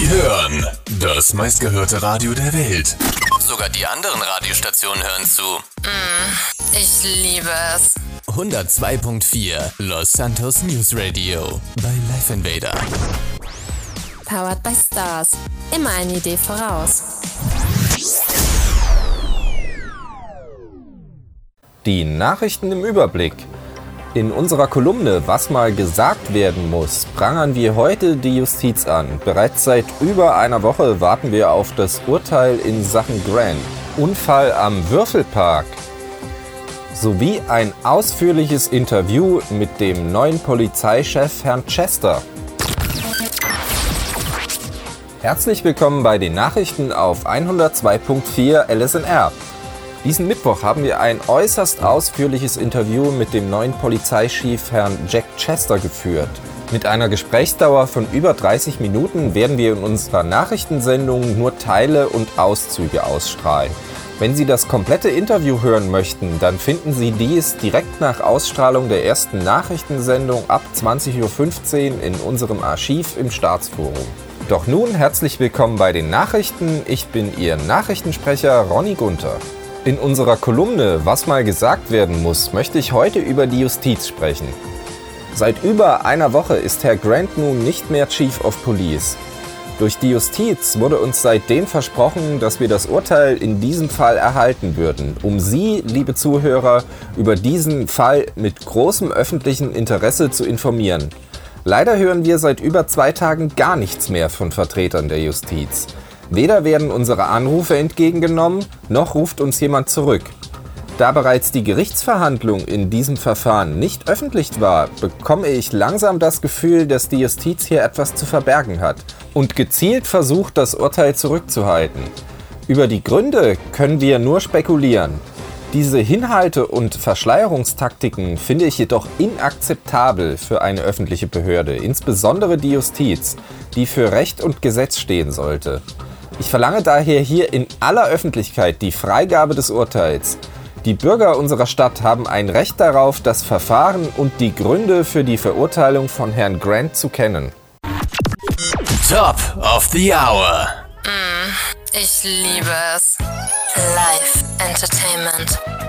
Sie hören das meistgehörte Radio der Welt. Sogar die anderen Radiostationen hören zu. Ich liebe es. 102.4 Los Santos News Radio bei Life Invader. Powered by Stars. Immer eine Idee voraus. Die Nachrichten im Überblick. In unserer Kolumne Was mal gesagt werden muss, prangern wir heute die Justiz an. Bereits seit über einer Woche warten wir auf das Urteil in Sachen Grant. Unfall am Würfelpark. Sowie ein ausführliches Interview mit dem neuen Polizeichef Herrn Chester. Herzlich willkommen bei den Nachrichten auf 102.4 LSNR. Diesen Mittwoch haben wir ein äußerst ausführliches Interview mit dem neuen Polizeichef Herrn Jack Chester geführt. Mit einer Gesprächsdauer von über 30 Minuten werden wir in unserer Nachrichtensendung nur Teile und Auszüge ausstrahlen. Wenn Sie das komplette Interview hören möchten, dann finden Sie dies direkt nach Ausstrahlung der ersten Nachrichtensendung ab 20.15 Uhr in unserem Archiv im Staatsforum. Doch nun herzlich willkommen bei den Nachrichten. Ich bin Ihr Nachrichtensprecher Ronny Gunther. In unserer Kolumne Was mal gesagt werden muss, möchte ich heute über die Justiz sprechen. Seit über einer Woche ist Herr Grant nun nicht mehr Chief of Police. Durch die Justiz wurde uns seitdem versprochen, dass wir das Urteil in diesem Fall erhalten würden, um Sie, liebe Zuhörer, über diesen Fall mit großem öffentlichen Interesse zu informieren. Leider hören wir seit über zwei Tagen gar nichts mehr von Vertretern der Justiz. Weder werden unsere Anrufe entgegengenommen, noch ruft uns jemand zurück. Da bereits die Gerichtsverhandlung in diesem Verfahren nicht öffentlich war, bekomme ich langsam das Gefühl, dass die Justiz hier etwas zu verbergen hat und gezielt versucht, das Urteil zurückzuhalten. Über die Gründe können wir nur spekulieren. Diese Hinhalte und Verschleierungstaktiken finde ich jedoch inakzeptabel für eine öffentliche Behörde, insbesondere die Justiz, die für Recht und Gesetz stehen sollte. Ich verlange daher hier in aller Öffentlichkeit die Freigabe des Urteils. Die Bürger unserer Stadt haben ein Recht darauf, das Verfahren und die Gründe für die Verurteilung von Herrn Grant zu kennen. Top of the Hour. Ich liebe es. Live Entertainment.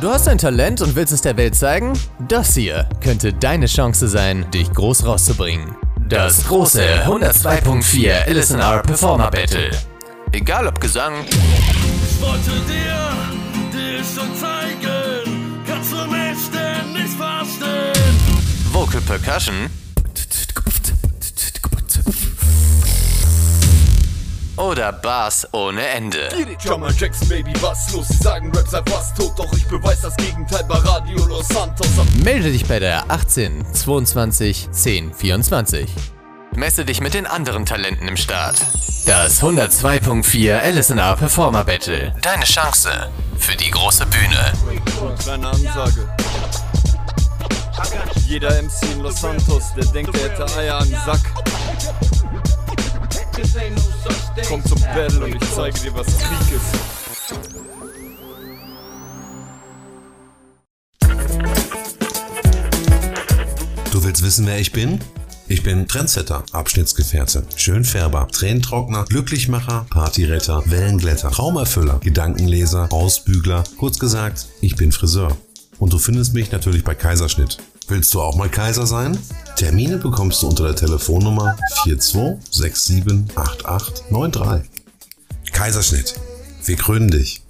Du hast ein Talent und willst es der Welt zeigen? Das hier könnte deine Chance sein, dich groß rauszubringen. Das große 102.4 LSNR Performer Battle. Egal ob Gesang, Ich wollte dir, dir schon zeigen, kannst du mich denn nicht verstehen? Vocal Percussion oder Bass ohne Ende. Drummer Jackson, Baby, was los? Sie sagen, Rap sei fast tot, doch ich beweis das Gegenteil bei Radio Los Santos. Melde dich bei der 18 22 10 24. Messe dich mit den anderen Talenten im Start. Das 102.4 LSNR Performer Battle. Deine Chance für die große Bühne. Kleine Ansage. Jeder MC in Los Santos, der denkt, er hätte Eier am Sack. Komm zum Battle und ich zeige dir, was Krieg ist. Du willst wissen, wer ich bin? Ich bin Trendsetter, Abschnittsgefährte, Schönfärber, Tränentrockner, Glücklichmacher, Partyretter, Wellenglätter, Traumerfüller, Gedankenleser, Ausbügler. Kurz gesagt, ich bin Friseur. Und du findest mich natürlich bei Kaiserschnitt. Willst du auch mal Kaiser sein? Termine bekommst du unter der Telefonnummer 42678893. Kaiserschnitt. Wir krönen dich.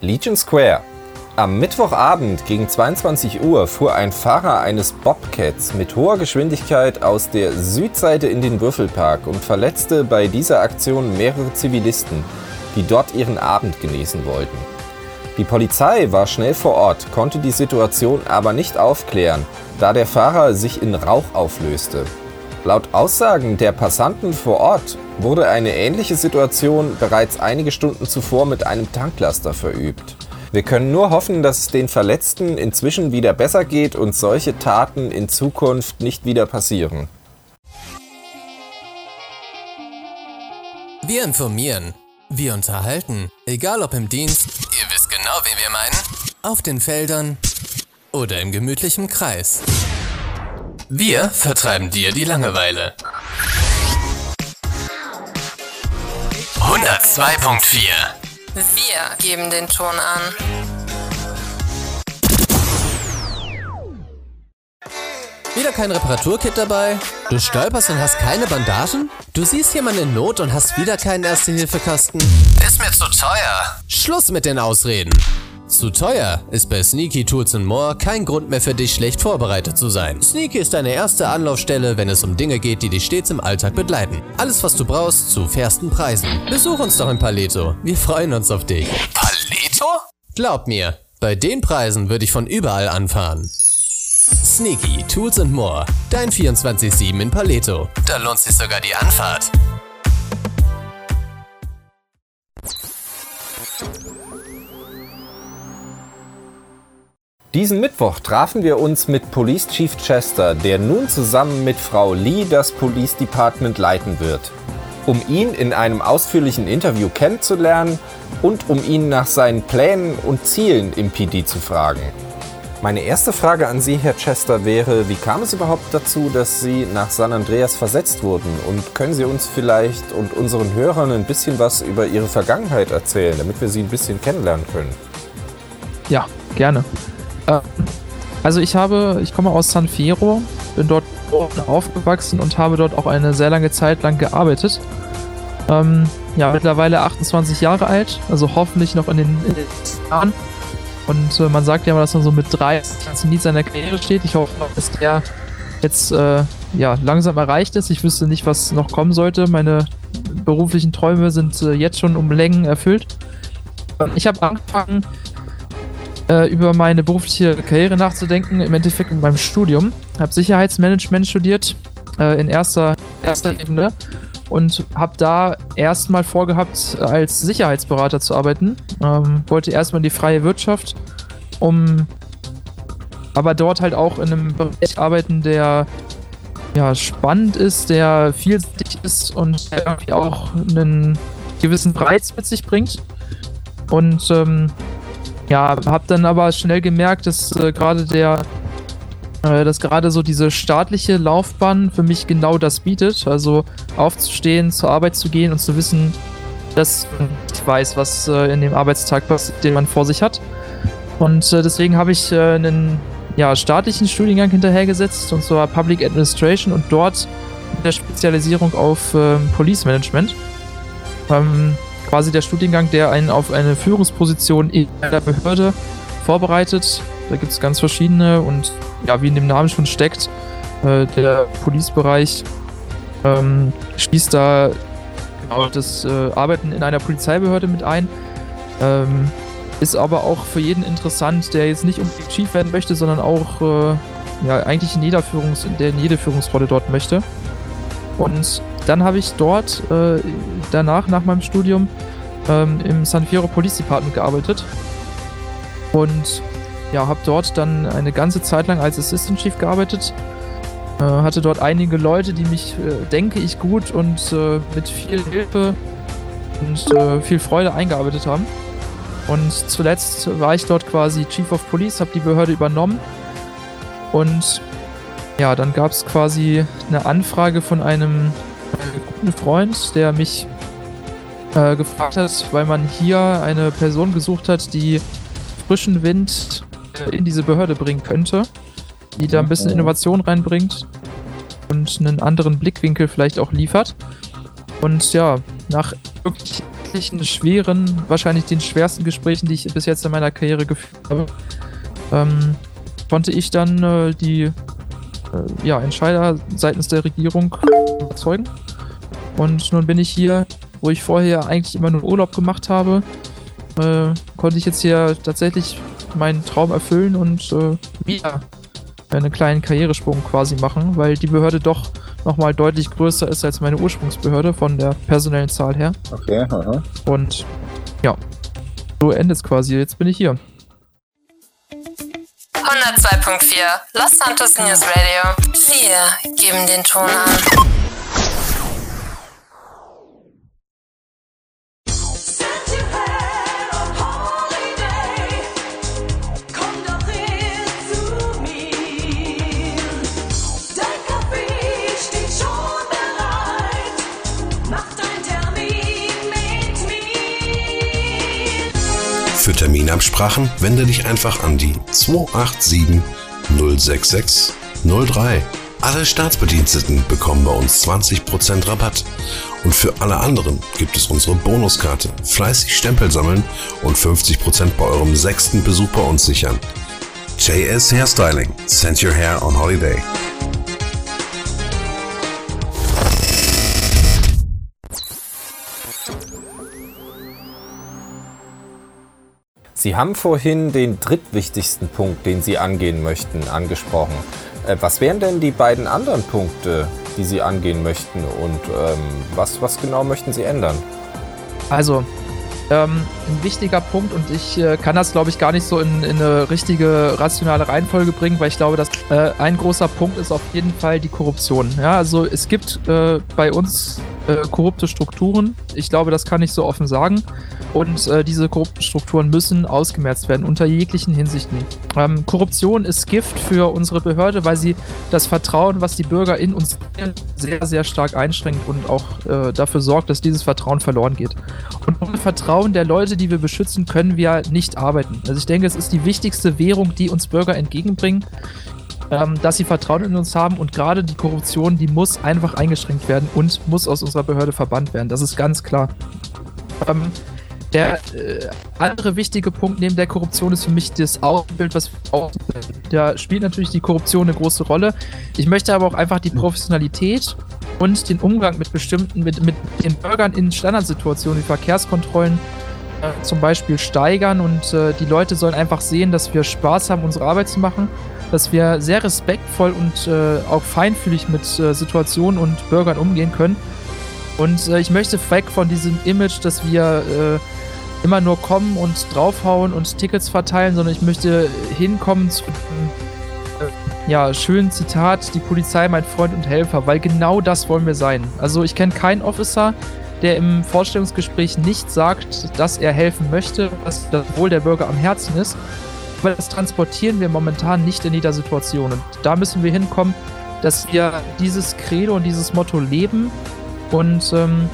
Legion Square. Am Mittwochabend gegen 22 Uhr fuhr ein Fahrer eines Bobcats mit hoher Geschwindigkeit aus der Südseite in den Würfelpark und verletzte bei dieser Aktion mehrere Zivilisten, die dort ihren Abend genießen wollten. Die Polizei war schnell vor Ort, konnte die Situation aber nicht aufklären, da der Fahrer sich in Rauch auflöste. Laut Aussagen der Passanten vor Ort wurde eine ähnliche Situation bereits einige Stunden zuvor mit einem Tanklaster verübt. Wir können nur hoffen, dass es den Verletzten inzwischen wieder besser geht und solche Taten in Zukunft nicht wieder passieren. Wir informieren. Wir unterhalten. Egal ob im Dienst, ihr wisst genau, wen wir meinen, auf den Feldern oder im gemütlichen Kreis. Wir vertreiben dir die Langeweile. 102.4 Wir geben den Ton an. Wieder kein Reparaturkit dabei? Du stolperst und hast keine Bandagen? Du siehst jemanden in Not und hast wieder keinen Erste-Hilfe-Kasten? Ist mir zu teuer. Schluss mit den Ausreden. Zu teuer ist bei Sneaky Tools More kein Grund mehr für dich, schlecht vorbereitet zu sein. Sneaky ist deine erste Anlaufstelle, wenn es um Dinge geht, die dich stets im Alltag begleiten. Alles, was du brauchst, zu fairsten Preisen. Besuch uns doch in Paleto. Wir freuen uns auf dich. Paleto? Glaub mir, bei den Preisen würde ich von überall anfahren. Sneaky Tools More. Dein 24-7 in Paleto. Da lohnt sich sogar die Anfahrt. Diesen Mittwoch trafen wir uns mit Police Chief Chester, der nun zusammen mit Frau Lee das Police Department leiten wird. Um ihn in einem ausführlichen Interview kennenzulernen und um ihn nach seinen Plänen und Zielen im PD zu fragen. Meine erste Frage an Sie, Herr Chester, wäre, wie kam es überhaupt dazu, dass Sie nach San Andreas versetzt wurden? Und können Sie uns vielleicht und unseren Hörern ein bisschen was über Ihre Vergangenheit erzählen, damit wir Sie ein bisschen kennenlernen können? Ja, gerne. Äh, also ich habe, ich komme aus San Fierro, bin dort aufgewachsen und habe dort auch eine sehr lange Zeit lang gearbeitet. Ähm, ja, mittlerweile 28 Jahre alt, also hoffentlich noch in den, in den Jahren. Und äh, man sagt ja mal, dass man so mit drei ans Zenit seiner Karriere steht. Ich hoffe, dass der jetzt äh, ja, langsam erreicht ist. Ich wüsste nicht, was noch kommen sollte. Meine beruflichen Träume sind äh, jetzt schon um Längen erfüllt. Ähm, Ich habe angefangen, äh, über meine berufliche Karriere nachzudenken, im Endeffekt mit meinem Studium. Habe Sicherheitsmanagement studiert, äh, in erster, erster Ebene und habe da erstmal vorgehabt, als Sicherheitsberater zu arbeiten. Ähm, wollte erstmal in die freie Wirtschaft, um aber dort halt auch in einem Bereich arbeiten, der ja, spannend ist, der vielseitig ist und irgendwie auch einen gewissen Reiz mit sich bringt. Und ähm, ja, habe dann aber schnell gemerkt, dass äh, gerade der, äh, dass gerade so diese staatliche Laufbahn für mich genau das bietet. Also aufzustehen, zur Arbeit zu gehen und zu wissen, dass ich weiß, was äh, in dem Arbeitstag passiert, den man vor sich hat. Und äh, deswegen habe ich einen ja, staatlichen Studiengang hinterhergesetzt, und zwar Public Administration und dort mit der Spezialisierung auf ähm, Police Management. Ähm, quasi der Studiengang, der einen auf eine Führungsposition in der Behörde vorbereitet. Da gibt es ganz verschiedene und ja, wie in dem Namen schon steckt, äh, der Police-Bereich ähm, schließt da genau das äh, Arbeiten in einer Polizeibehörde mit ein. Ähm, ist aber auch für jeden interessant, der jetzt nicht unbedingt Chief werden möchte, sondern auch äh, ja, eigentlich in jeder Führungs der in jede Führungsrolle dort möchte. Und dann habe ich dort äh, danach, nach meinem Studium, ähm, im San Fierro Police Department gearbeitet. Und ja, habe dort dann eine ganze Zeit lang als Assistant Chief gearbeitet. Äh, hatte dort einige Leute, die mich, äh, denke ich, gut und äh, mit viel Hilfe und äh, viel Freude eingearbeitet haben. Und zuletzt war ich dort quasi Chief of Police, habe die Behörde übernommen. Und ja, dann gab es quasi eine Anfrage von einem äh, guten Freund, der mich äh, gefragt hat, weil man hier eine Person gesucht hat, die frischen Wind äh, in diese Behörde bringen könnte, die da ein bisschen Innovation reinbringt und einen anderen Blickwinkel vielleicht auch liefert. Und ja, nach wirklich schweren, wahrscheinlich den schwersten Gesprächen, die ich bis jetzt in meiner Karriere geführt habe, ähm, konnte ich dann äh, die äh, ja, Entscheider seitens der Regierung überzeugen. Und nun bin ich hier, wo ich vorher eigentlich immer nur Urlaub gemacht habe, äh, konnte ich jetzt hier tatsächlich meinen Traum erfüllen und äh, wieder einen kleinen Karrieresprung quasi machen, weil die Behörde doch nochmal deutlich größer ist als meine Ursprungsbehörde von der personellen Zahl her. Okay, aha. Und ja, so endet es quasi. Jetzt bin ich hier. 102.4 Los Santos News Radio. Wir geben den Ton an. Für Terminabsprachen wende dich einfach an die 287 066 03. Alle Staatsbediensteten bekommen bei uns 20% Rabatt. Und für alle anderen gibt es unsere Bonuskarte. Fleißig Stempel sammeln und 50% bei eurem sechsten Besuch bei uns sichern. JS Hairstyling. Send your hair on holiday. Sie haben vorhin den drittwichtigsten Punkt, den Sie angehen möchten, angesprochen. Äh, was wären denn die beiden anderen Punkte, die Sie angehen möchten und ähm, was, was genau möchten Sie ändern? Also, ähm, ein wichtiger Punkt und ich äh, kann das, glaube ich, gar nicht so in, in eine richtige rationale Reihenfolge bringen, weil ich glaube, dass äh, ein großer Punkt ist auf jeden Fall die Korruption. Ja, also es gibt äh, bei uns äh, korrupte Strukturen. Ich glaube, das kann ich so offen sagen. Und äh, diese korrupten Strukturen müssen ausgemerzt werden unter jeglichen Hinsichten. Ähm, Korruption ist Gift für unsere Behörde, weil sie das Vertrauen, was die Bürger in uns sehr, sehr stark einschränkt und auch äh, dafür sorgt, dass dieses Vertrauen verloren geht. Und ohne Vertrauen der Leute, die wir beschützen, können wir nicht arbeiten. Also ich denke, es ist die wichtigste Währung, die uns Bürger entgegenbringen, ähm, dass sie Vertrauen in uns haben und gerade die Korruption, die muss einfach eingeschränkt werden und muss aus unserer Behörde verbannt werden. Das ist ganz klar. Ähm, der äh, andere wichtige Punkt neben der Korruption ist für mich das Außenbild, was wir. Da spielt natürlich die Korruption eine große Rolle. Ich möchte aber auch einfach die Professionalität und den Umgang mit bestimmten, mit, mit den Bürgern in Standardsituationen wie Verkehrskontrollen äh, zum Beispiel steigern und äh, die Leute sollen einfach sehen, dass wir Spaß haben, unsere Arbeit zu machen, dass wir sehr respektvoll und äh, auch feinfühlig mit äh, Situationen und Bürgern umgehen können. Und äh, ich möchte weg von diesem Image, dass wir äh, immer nur kommen und draufhauen und Tickets verteilen, sondern ich möchte hinkommen zu äh, ja, schönen Zitat, die Polizei mein Freund und Helfer, weil genau das wollen wir sein. Also ich kenne keinen Officer, der im Vorstellungsgespräch nicht sagt, dass er helfen möchte, dass das Wohl der Bürger am Herzen ist. Weil das transportieren wir momentan nicht in jeder Situation. Und da müssen wir hinkommen, dass wir dieses Credo und dieses Motto leben. Und ähm,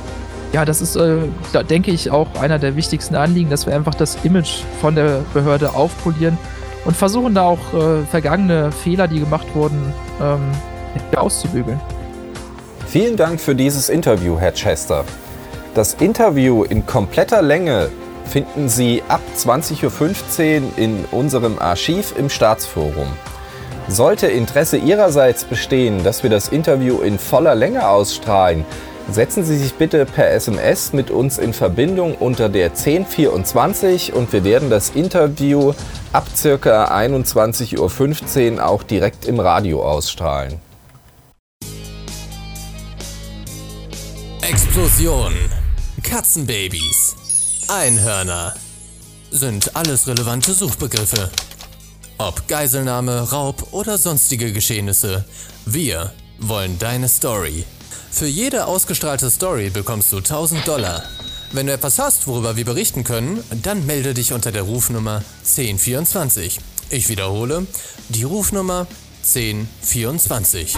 ja, das ist, äh, da denke ich, auch einer der wichtigsten Anliegen, dass wir einfach das Image von der Behörde aufpolieren und versuchen da auch äh, vergangene Fehler, die gemacht wurden, ähm, auszubügeln. Vielen Dank für dieses Interview, Herr Chester. Das Interview in kompletter Länge finden Sie ab 20.15 Uhr in unserem Archiv im Staatsforum. Sollte Interesse Ihrerseits bestehen, dass wir das Interview in voller Länge ausstrahlen, setzen Sie sich bitte per SMS mit uns in Verbindung unter der 1024 und wir werden das Interview ab ca. 21.15 Uhr auch direkt im Radio ausstrahlen. Explosion, Katzenbabys, Einhörner sind alles relevante Suchbegriffe. Ob Geiselnahme, Raub oder sonstige Geschehnisse, wir wollen deine Story. Für jede ausgestrahlte Story bekommst du 1000 Dollar. Wenn du etwas hast, worüber wir berichten können, dann melde dich unter der Rufnummer 1024. Ich wiederhole, die Rufnummer 1024.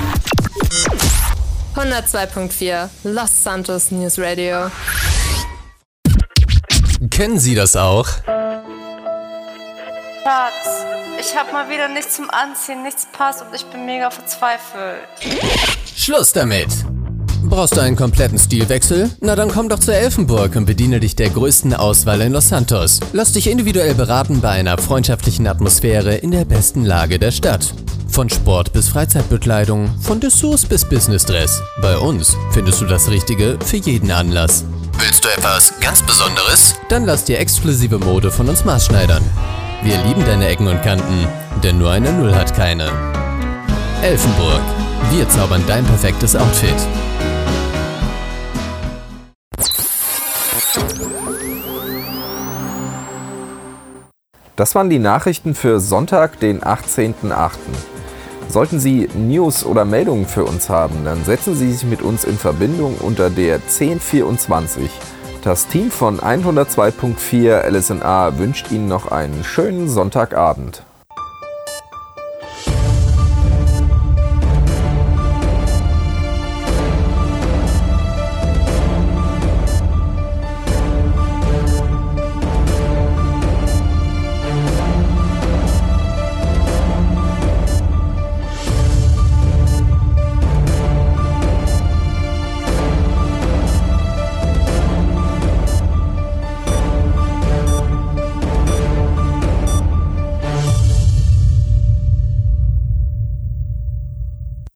102.4 Los Santos News Radio. Kennen Sie das auch? Schatz, ich hab mal wieder nichts zum Anziehen, nichts passt und ich bin mega verzweifelt. Schluss damit! Brauchst du einen kompletten Stilwechsel? Na dann komm doch zur Elfenburg und bediene dich der größten Auswahl in Los Santos. Lass dich individuell beraten bei einer freundschaftlichen Atmosphäre in der besten Lage der Stadt. Von Sport bis Freizeitbekleidung, von Dessous bis Business-Dress. Bei uns findest du das Richtige für jeden Anlass. Willst du etwas ganz Besonderes? Dann lass dir exklusive Mode von uns maßschneidern. Wir lieben deine Ecken und Kanten, denn nur eine Null hat keine. Elfenburg. Wir zaubern dein perfektes Outfit. Das waren die Nachrichten für Sonntag, den 18.08. Sollten Sie News oder Meldungen für uns haben, dann setzen Sie sich mit uns in Verbindung unter der 1024. Das Team von 102.4 LSNA wünscht Ihnen noch einen schönen Sonntagabend.